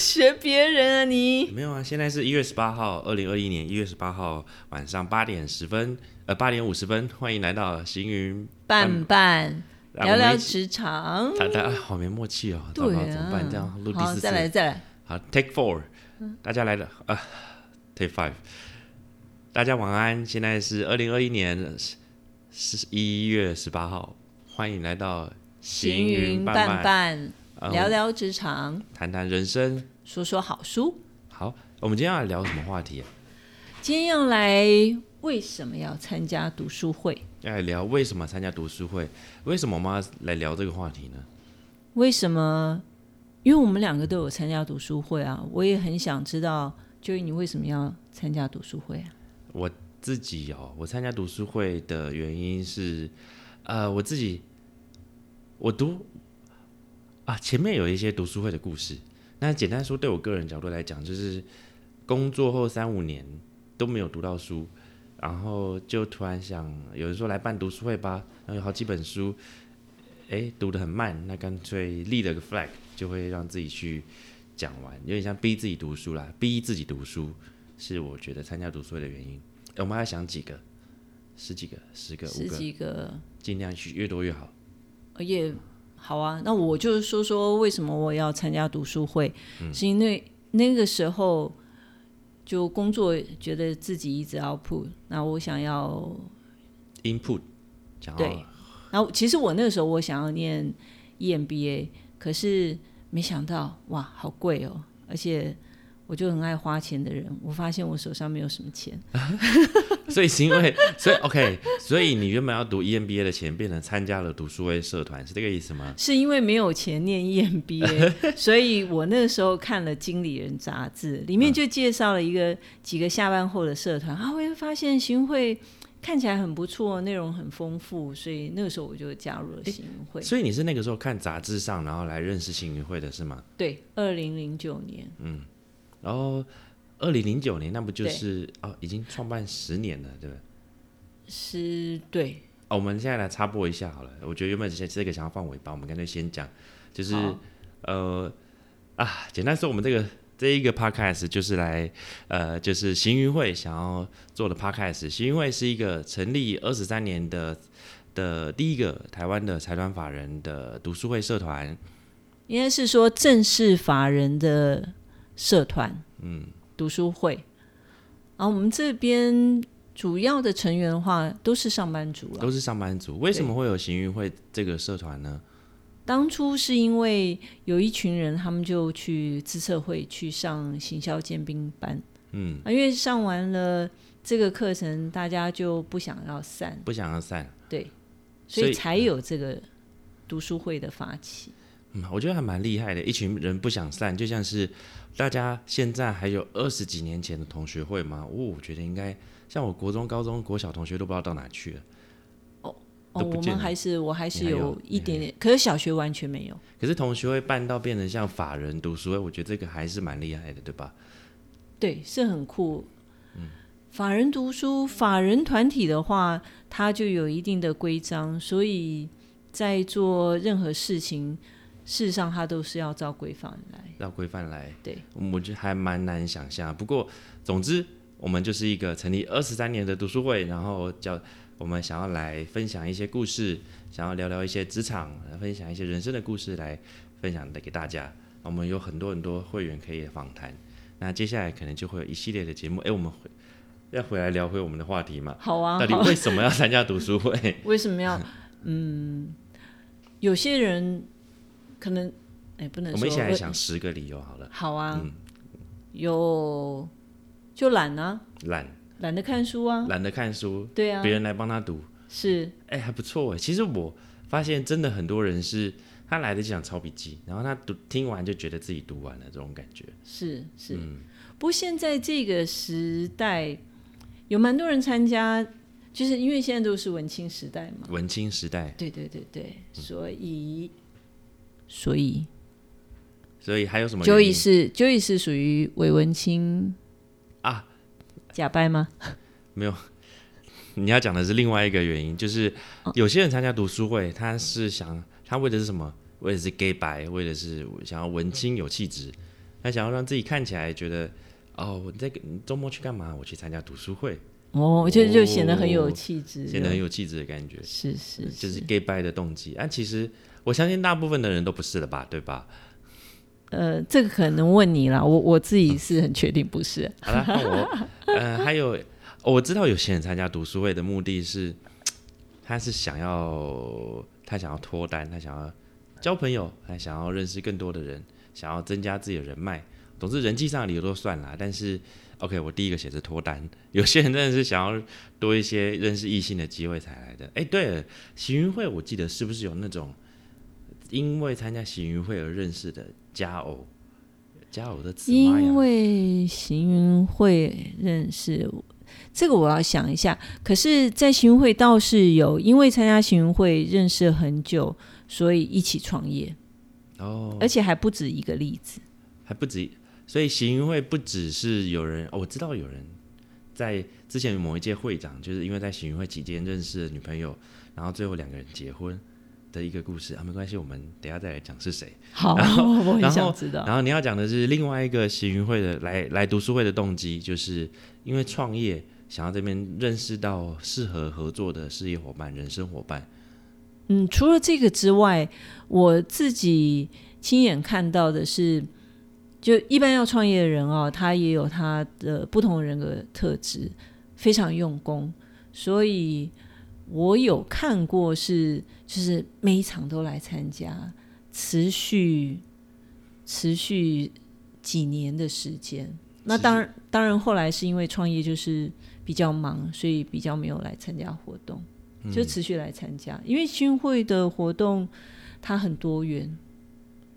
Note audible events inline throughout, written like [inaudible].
学别人啊你？没有啊，现在是一月十八号，二零二一年一月十八号晚上八点十分，呃，八点五十分，欢迎来到行云伴伴让我们聊聊职场。大家好没默契哦，糟对糕，怎么办？这啊样录，第，四次，再来再来。好，Take Four，大家来了啊，Take Five，大家晚安。现在是二零二一年十一月十八号，欢迎来到行云伴伴，聊聊职场，谈谈人生。说说好书。好，我们今天要聊什么话题啊？今天要来为什么要参加读书会？要来聊为什么参加读书会？为什么我们要来聊这个话题呢？为什么？因为我们两个都有参加读书会啊，我也很想知道，就你为什么要参加读书会啊？我自己哦，我参加读书会的原因是，呃，我自己我读啊，前面有一些读书会的故事。那简单说，对我个人角度来讲，就是工作后三五年都没有读到书，然后就突然想，有人说来办读书会吧，然后有好几本书，哎，读得很慢，那干脆立了个 flag，就会让自己去讲完，有点像逼自己读书啦，逼自己读书。是我觉得参加读书会的原因。诶我们要想几个，十几个、十个、五十个，几个尽量去越多越好。好啊，那我就说说为什么我要参加读书会，嗯。是因为那个时候就工作觉得自己一直 output，那我想要，Input，讲对然后其实我那个时候我想要念 E EMBA，可是没想到哇，好贵哦，而且我就很爱花钱的人，我发现我手上没有什么钱，[laughs] 所以是因为，所以 OK，所以你原本要读 E EMBA 的钱，变成参加了读书会社团，是这个意思吗？是因为没有钱念 E EMBA，所以我那个时候看了《经理人》杂志，里面就介绍了一个几个下班后的社团，啊，我会发现行会看起来很不错，内容很丰富，所以那个时候我就加入了行会。所以你是那个时候看杂志上，然后来认识行云会的是吗？对，二零零九年，然后二零零九年，那不就是哦，已经创办十年了，对不对？是对，哦，我们现在来插播一下好了。我觉得原本这这个想要放尾巴，我们干脆先讲，就是呃啊，简单说，我们这个这一个 podcast 就是来呃，就是行云会想要做的 podcast。行云会是一个成立二十三年的的第一个台湾的财团法人的读书会社团。应该是说正式法人的社团，嗯，读书会。然后我们这边主要的成员的话，都是上班族了。都是上班族，为什么会有行运会这个社团呢？当初是因为有一群人，他们就去自策会去上行销尖兵班，嗯，啊，因为上完了这个课程，大家就不想要散，不想要散，对，所以才有这个读书会的发起。嗯，我觉得还蛮厉害的。一群人不想散，就像是大家现在还有二十几年前的同学会吗？哦，我觉得应该像我国中、高中、国小同学都不知道到哪去了。哦，我们还是我还是有有一点点，可是小学完全没有。可是同学会办到变成像法人读书会，我觉得这个还是蛮厉害的，对吧？对，是很酷。嗯法人读书，法人团体的话，它就有一定的规章，所以在做任何事情，事实上它都是要照规范来。照规范来，对，我觉得还蛮难想象。不过，总之，我们就是一个成立二十三年的读书会，然后叫我们想要来分享一些故事，想要聊聊一些职场，分享一些人生的故事来分享的给大家。我们有很多很多会员可以访谈。那接下来可能就会有一系列的节目。哎，我们回 [laughs] 要回来聊回我们的话题嘛？好啊，到底为什么要参加读书会？[laughs] 为什么要？嗯，有些人可能，哎，不能说。我们一起来想十个理由好了。好啊，嗯有就懒啊，懒，懒得看书啊，懒得看书，对啊别，人来帮他读。是哎、还不错哎。其实我发现真的很多人是，他来的就想抄笔记，然后他读听完就觉得自己读完了这种感觉。是是。嗯不过现在这个时代，有蛮多人参加，就是因为现在都是文青时代嘛。文青时代，对对对对，所以所以所以还有什么原 Joey 是 Joey 是属于伪文青啊？假掰吗？[laughs] 没有 [laughs] 你要讲的是另外一个原因，就是哦有些人参加读书会，他是想他为的是什么？为的是 gay 白，为的是想要文青有气质。他想要让自己看起来觉得，哦，我在你周末去干嘛？我去参加读书会，哦，就就显得很有气质，显得很有气质的感觉，是是，就是 gay bye 的动机。啊，其实我相信大部分的人都不是了吧，对吧？呃，这个可能问你了，我我自己是很确定不是。好了，那我呃还有我知道有些人参加读书会的目的是，他是想要他想要脱单，他想要交朋友，他想要认识更多的人，想要增加自己的人脉。总之人际上的理由都算了，但是 OK，我第一个写是脱单。有些人真的是想要多一些认识异性的机会才来的。哎，对了，行云会我记得是不是有那种因为参加行云会而认识的？佳偶，佳偶的词。因为行云会认识这个，我要想一下。可是，在行云会倒是有，因为参加行云会认识很久，所以一起创业。哦，而且还不止一个例子，还不止。所以行云会不只是有人，我知道有人在之前某一届会长，就是因为在行云会期间认识了女朋友，然后最后两个人结婚。的一个故事啊，没关系，我们等下再来讲是谁。好，[laughs] [laughs] 我很想知道。然后你要讲的是另外一个行云会的来来读书会的动机，就是因为创业，想要这边认识到适合合作的事业伙伴、人生伙伴。嗯，除了这个之外，我自己亲眼看到的是，就一般要创业的人啊，他也有他的不同人格特质，非常用功，所以。我有看过，是就是每一场都来参加，持续持续几年的时间。那当然，当然后来是因为创业就是比较忙，所以比较没有来参加活动，就持续来参加。因为新会的活动它很多元，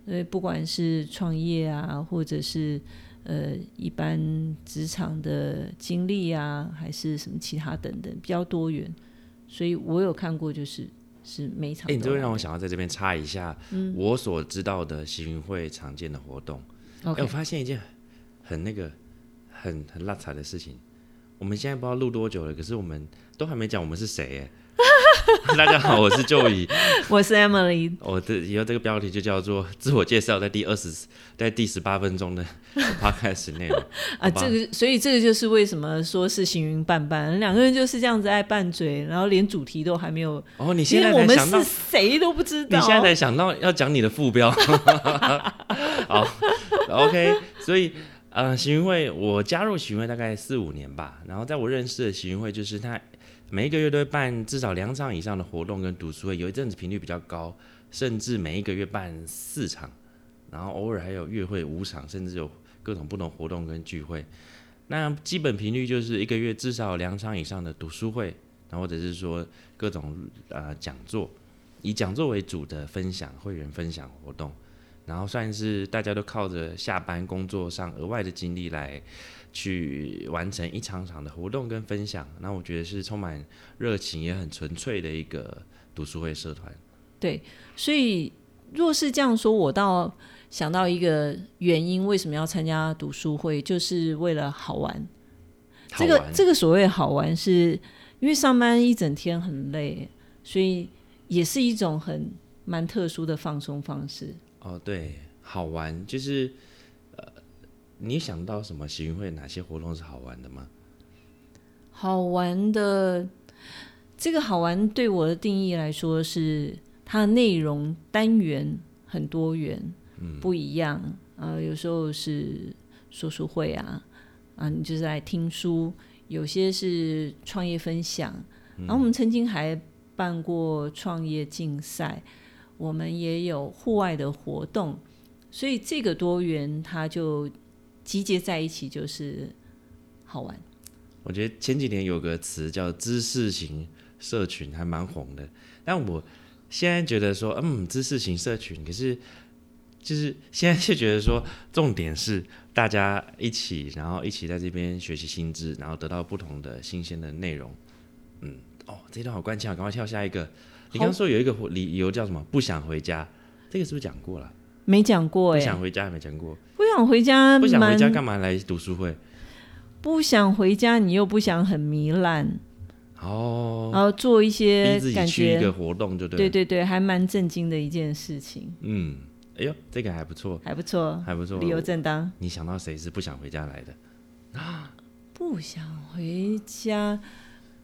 所以，不管是创业啊，或者是呃一般职场的经历啊，还是什么其他等等，比较多元。所以我有看过，就是是每场。哎，你这会让我想要在这边插一下，我所知道的行云会常见的活动。哎，我发现一件很那个很很拉踩的事情。我们现在不知道录多久了，可是我们都还没讲我们是谁哎。[laughs] 大家好，我是 Joey，[laughs] 我是 Emily。我的以后这个标题就叫做自我介绍，在第二十，在第十八分钟的 [laughs] podcast 内容啊。这个，所以这个就是为什么说是行云伴伴，两个人就是这样子爱拌嘴，然后连主题都还没有。哦，你现在才想到谁都不知道，你现在才想到要讲你的副标。好，OK，所以呃，行云会我加入行云会大概四五年吧，然后在我认识的行云会就是他。每一个月都会办至少两场以上的活动跟读书会，有一阵子频率比较高，甚至每一个月办四场，然后偶尔还有月会五场，甚至有各种不同活动跟聚会。那基本频率就是一个月至少两场以上的读书会，然后或者是说各种呃讲座，以讲座为主的分享会员分享活动，然后算是大家都靠着下班工作上额外的精力来。去完成一场场的活动跟分享，那我觉得是充满热情也很纯粹的一个读书会社团。对，所以若是这样说，我倒想到一个原因，为什么要参加读书会，就是为了好玩。这个这个所谓好玩，是因为上班一整天很累，所以也是一种很蛮特殊的放松方式。哦，对，好玩就是呃。你想到什么行运会哪些活动是好玩的吗？好玩的，这个好玩对我的定义来说是它的内容单元很多元，嗯，不一样。呃，有时候是说书会啊，啊，你就是来听书；有些是创业分享。然后我们曾经还办过创业竞赛，我们也有户外的活动，所以这个多元它就。集结在一起就是好玩。我觉得前几年有个词叫知识型社群，还蛮红的。但我现在觉得说，嗯，知识型社群，可是就是现在就觉得说，重点是大家一起，然后一起在这边学习新知，然后得到不同的新鲜的内容。嗯，哦，这段好关键，赶快跳下一个。你刚刚说有一个理由叫什么？不想回家，这个是不是讲过了？没讲过哎，不想回家没讲过。不想回家，不想回家干嘛来读书会？不想回家，你又不想很糜烂哦，然后做一些感觉一个活动就对，对对对，还蛮震惊的一件事情。嗯，哎呦，这个还不错，还不错，还不错。理由正当。你想到谁是不想回家来的啊？不想回家，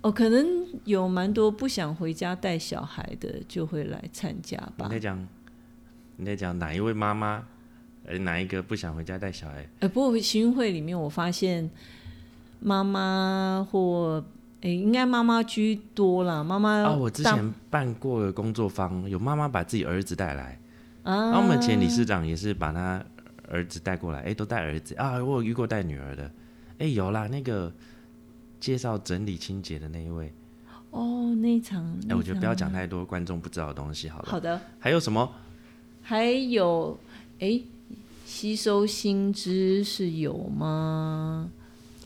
哦，可能有蛮多不想回家带小孩的，就会来参加吧。你在讲，你在讲哪一位妈妈？呃，哪一个不想回家带小孩？呃，不过行运会里面，我发现妈妈或哎，应该妈妈居多啦。妈妈啊，我之前办过工作坊，有妈妈把自己儿子带来。啊，我们前理事长也是把他儿子带过来。哎，都带儿子啊，我有遇过带女儿的。哎，有啦，那个介绍整理清洁的那一位。哦，那一场。哎，我觉得不要讲太多观众不知道的东西，好了。好的。还有什么？还有，哎。吸收新知是有吗？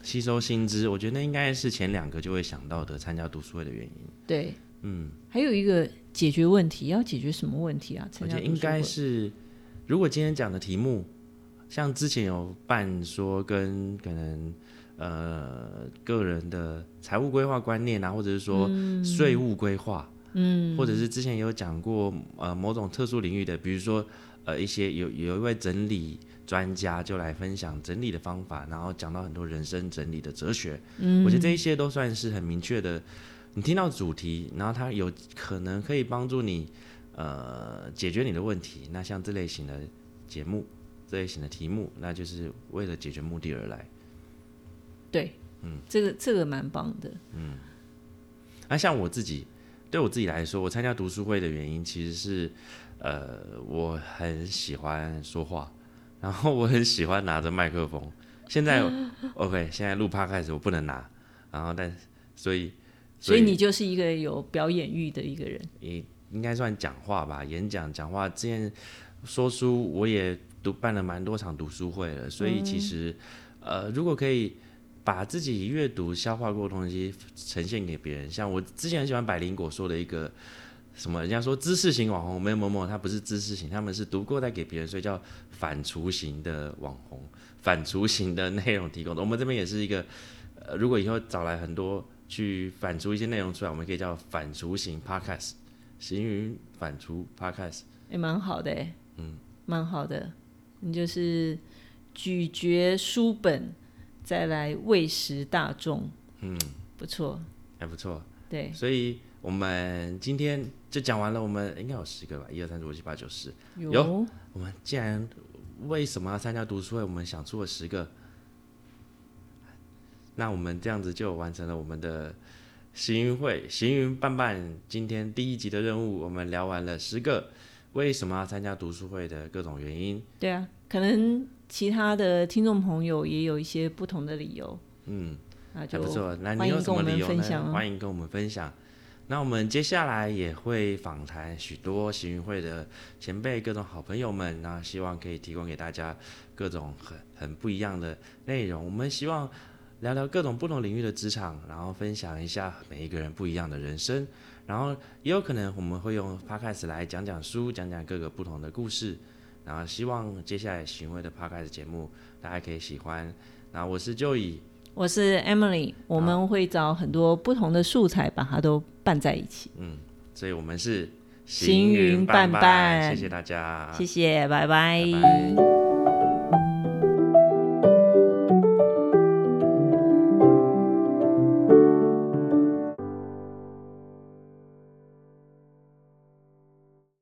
吸收新知，我觉得那应该是前两个就会想到的参加读书会的原因。对，嗯，还有一个解决问题，要解决什么问题啊？我觉得应该是，如果今天讲的题目，像之前有办说跟可能呃个人的财务规划观念啊，或者是说税务规划，嗯，或者是之前有讲过呃某种特殊领域的，比如说。呃，一些有有一位整理专家就来分享整理的方法，然后讲到很多人生整理的哲学。嗯，我觉得这一些都算是很明确的。你听到主题，然后它有可能可以帮助你呃解决你的问题。那像这类型的节目，这类型的题目，那就是为了解决目的而来。对，嗯，这个这个蛮棒的。嗯，那像我自己，对我自己来说，我参加读书会的原因其实是。呃，我很喜欢说话，然后我很喜欢拿着麦克风。现在 [laughs] OK，现在录趴开始我不能拿，然后但所以所以你就是一个有表演欲的一个人，你应该算讲话吧，演讲讲话。之前说书我也读办了蛮多场读书会了，所以其实呃，如果可以把自己阅读消化过的东西呈现给别人，像我之前很喜欢百灵果说的一个。什么？人家说知识型网红没有某某，他不是知识型，他们是读过再给别人，所以叫反刍型的网红，反刍型的内容提供的。我们这边也是一个，呃，如果以后找来很多去反刍一些内容出来，我们可以叫反刍型 podcast，行云反刍 podcast，也蛮好的，嗯，蛮好的。你就是咀嚼书本，再来喂食大众，嗯，不错，还不错，对，所以。我们今天就讲完了，我们应该有十个吧，一二三四五六七八九十。有。我们既然为什么要参加读书会？我们想出了十个，那我们这样子就完成了我们的行云会行云伴伴今天第一集的任务。我们聊完了十个为什么要参加读书会的各种原因。对啊，可能其他的听众朋友也有一些不同的理由。嗯，还不错。那你有什么理由呢？欢迎跟我们分享。那我们接下来也会访谈许多行运会的前辈、各种好朋友们，那希望可以提供给大家各种很很不一样的内容。我们希望聊聊各种不同领域的职场，然后分享一下每一个人不一样的人生，然后也有可能我们会用 podcast 来讲讲书，讲讲各个不同的故事。然后希望接下来行为的 podcast 节目大家可以喜欢。那我是 Joey。我是 Emily，我们会找很多不同的素材，把它都拌在一起。嗯，所以我们是行云伴伴，谢谢大家，谢谢，拜拜。